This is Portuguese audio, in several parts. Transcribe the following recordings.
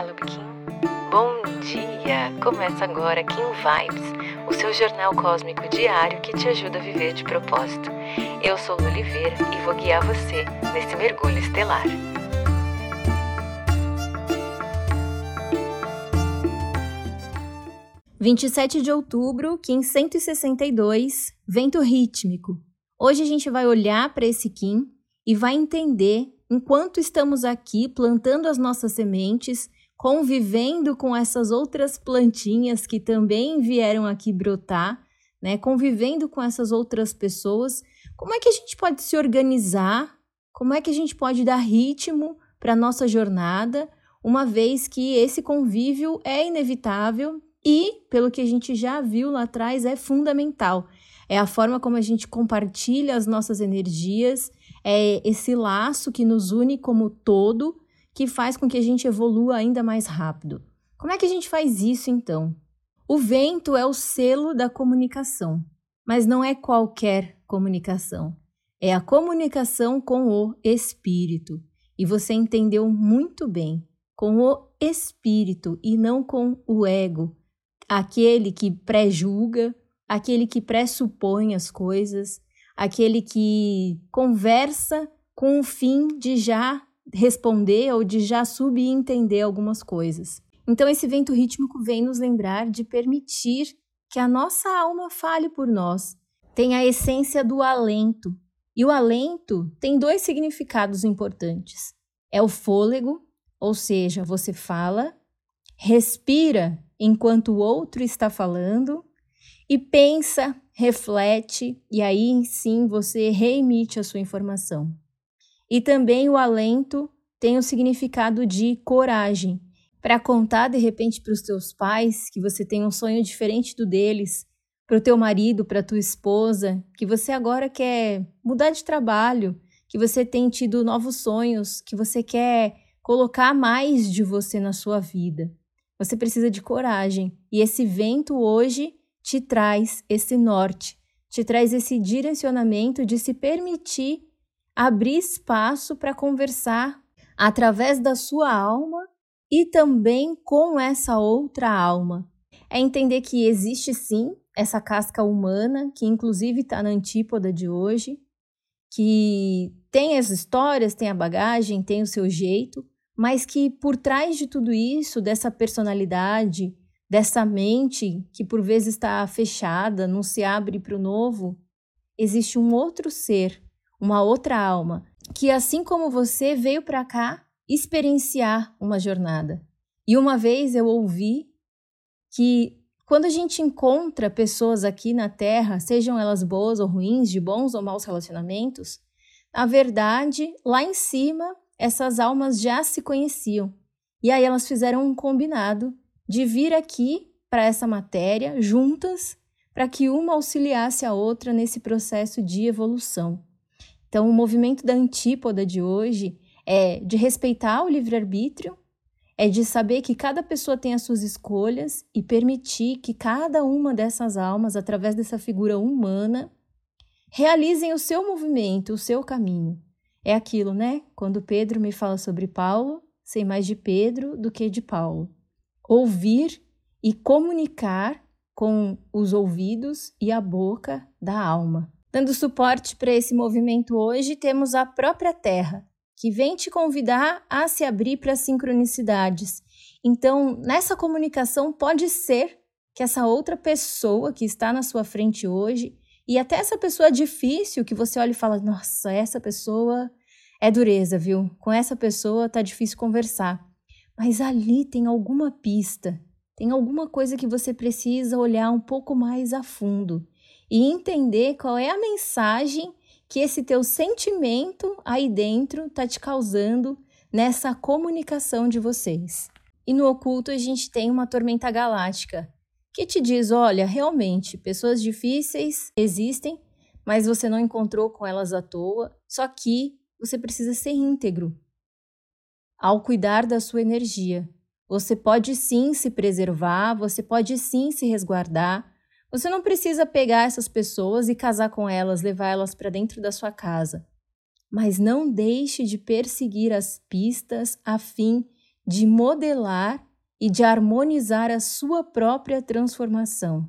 Olá, Kim. Bom dia! Começa agora Kim Vibes, o seu jornal cósmico diário que te ajuda a viver de propósito. Eu sou Lu Oliveira e vou guiar você nesse mergulho estelar. Vinte e sete de outubro, Kim 162, vento rítmico. Hoje a gente vai olhar para esse Kim e vai entender enquanto estamos aqui plantando as nossas sementes, convivendo com essas outras plantinhas que também vieram aqui brotar, né? Convivendo com essas outras pessoas, como é que a gente pode se organizar? Como é que a gente pode dar ritmo para nossa jornada, uma vez que esse convívio é inevitável e, pelo que a gente já viu lá atrás, é fundamental. É a forma como a gente compartilha as nossas energias, é esse laço que nos une como todo, que faz com que a gente evolua ainda mais rápido. Como é que a gente faz isso então? O vento é o selo da comunicação, mas não é qualquer comunicação. É a comunicação com o espírito. E você entendeu muito bem, com o espírito e não com o ego, aquele que pré-julga, aquele que pressupõe as coisas, aquele que conversa com o fim de já responder ou de já subentender algumas coisas. Então, esse vento rítmico vem nos lembrar de permitir que a nossa alma fale por nós. Tem a essência do alento. E o alento tem dois significados importantes: é o fôlego, ou seja, você fala, respira enquanto o outro está falando, e pensa, reflete e aí sim você reemite a sua informação. E também o alento tem o significado de coragem, para contar de repente para os teus pais que você tem um sonho diferente do deles, para o teu marido, para tua esposa, que você agora quer mudar de trabalho, que você tem tido novos sonhos, que você quer colocar mais de você na sua vida. Você precisa de coragem. E esse vento hoje te traz esse norte, te traz esse direcionamento de se permitir abrir espaço para conversar através da sua alma e também com essa outra alma. É entender que existe sim essa casca humana, que inclusive está na antípoda de hoje, que tem as histórias, tem a bagagem, tem o seu jeito, mas que por trás de tudo isso, dessa personalidade, dessa mente que por vezes está fechada, não se abre para o novo, existe um outro ser, uma outra alma, que assim como você veio para cá experienciar uma jornada. E uma vez eu ouvi que quando a gente encontra pessoas aqui na Terra, sejam elas boas ou ruins, de bons ou maus relacionamentos, na verdade, lá em cima, essas almas já se conheciam. E aí elas fizeram um combinado de vir aqui para essa matéria juntas, para que uma auxiliasse a outra nesse processo de evolução. Então, o movimento da antípoda de hoje é de respeitar o livre-arbítrio, é de saber que cada pessoa tem as suas escolhas e permitir que cada uma dessas almas, através dessa figura humana, realizem o seu movimento, o seu caminho. É aquilo, né? Quando Pedro me fala sobre Paulo, sei mais de Pedro do que de Paulo ouvir e comunicar com os ouvidos e a boca da alma. Dando suporte para esse movimento hoje, temos a própria Terra, que vem te convidar a se abrir para sincronicidades. Então, nessa comunicação, pode ser que essa outra pessoa que está na sua frente hoje, e até essa pessoa difícil que você olha e fala: nossa, essa pessoa é dureza, viu? Com essa pessoa tá difícil conversar. Mas ali tem alguma pista, tem alguma coisa que você precisa olhar um pouco mais a fundo e entender qual é a mensagem que esse teu sentimento aí dentro está te causando nessa comunicação de vocês. E no oculto a gente tem uma tormenta galáctica que te diz: olha, realmente, pessoas difíceis existem, mas você não encontrou com elas à toa, só que você precisa ser íntegro ao cuidar da sua energia. Você pode sim se preservar, você pode sim se resguardar. Você não precisa pegar essas pessoas e casar com elas, levar elas para dentro da sua casa. Mas não deixe de perseguir as pistas a fim de modelar e de harmonizar a sua própria transformação.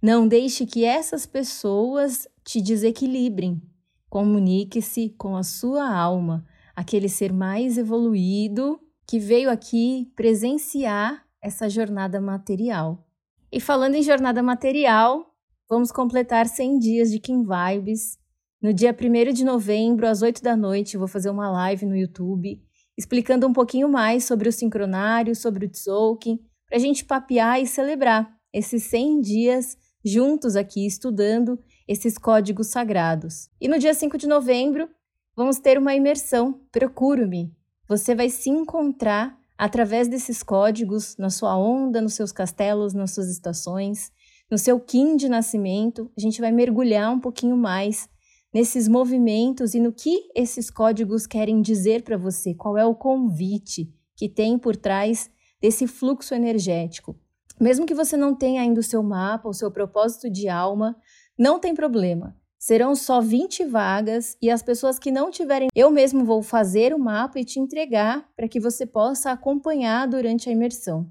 Não deixe que essas pessoas te desequilibrem. Comunique-se com a sua alma, aquele ser mais evoluído que veio aqui presenciar essa jornada material. E falando em jornada material, vamos completar 100 dias de Kim Vibes. No dia 1 de novembro, às 8 da noite, vou fazer uma live no YouTube explicando um pouquinho mais sobre o sincronário, sobre o Tzolk'in, para a gente papear e celebrar esses 100 dias juntos aqui estudando esses códigos sagrados. E no dia 5 de novembro, vamos ter uma imersão Procuro-me. Você vai se encontrar através desses códigos na sua onda, nos seus castelos, nas suas estações, no seu Kim de nascimento. A gente vai mergulhar um pouquinho mais nesses movimentos e no que esses códigos querem dizer para você, qual é o convite que tem por trás desse fluxo energético. Mesmo que você não tenha ainda o seu mapa, o seu propósito de alma, não tem problema. Serão só 20 vagas e as pessoas que não tiverem, eu mesmo vou fazer o mapa e te entregar para que você possa acompanhar durante a imersão.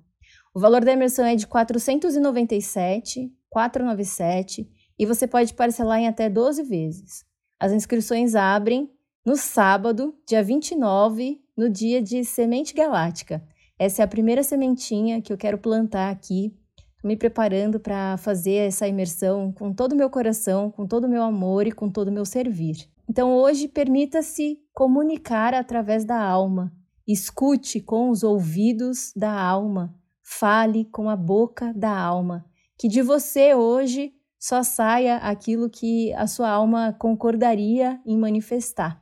O valor da imersão é de 497, 497 e você pode parcelar em até 12 vezes. As inscrições abrem no sábado, dia 29, no dia de Semente Galáctica. Essa é a primeira sementinha que eu quero plantar aqui. Me preparando para fazer essa imersão com todo o meu coração, com todo o meu amor e com todo o meu servir. Então, hoje, permita-se comunicar através da alma. Escute com os ouvidos da alma. Fale com a boca da alma. Que de você hoje só saia aquilo que a sua alma concordaria em manifestar.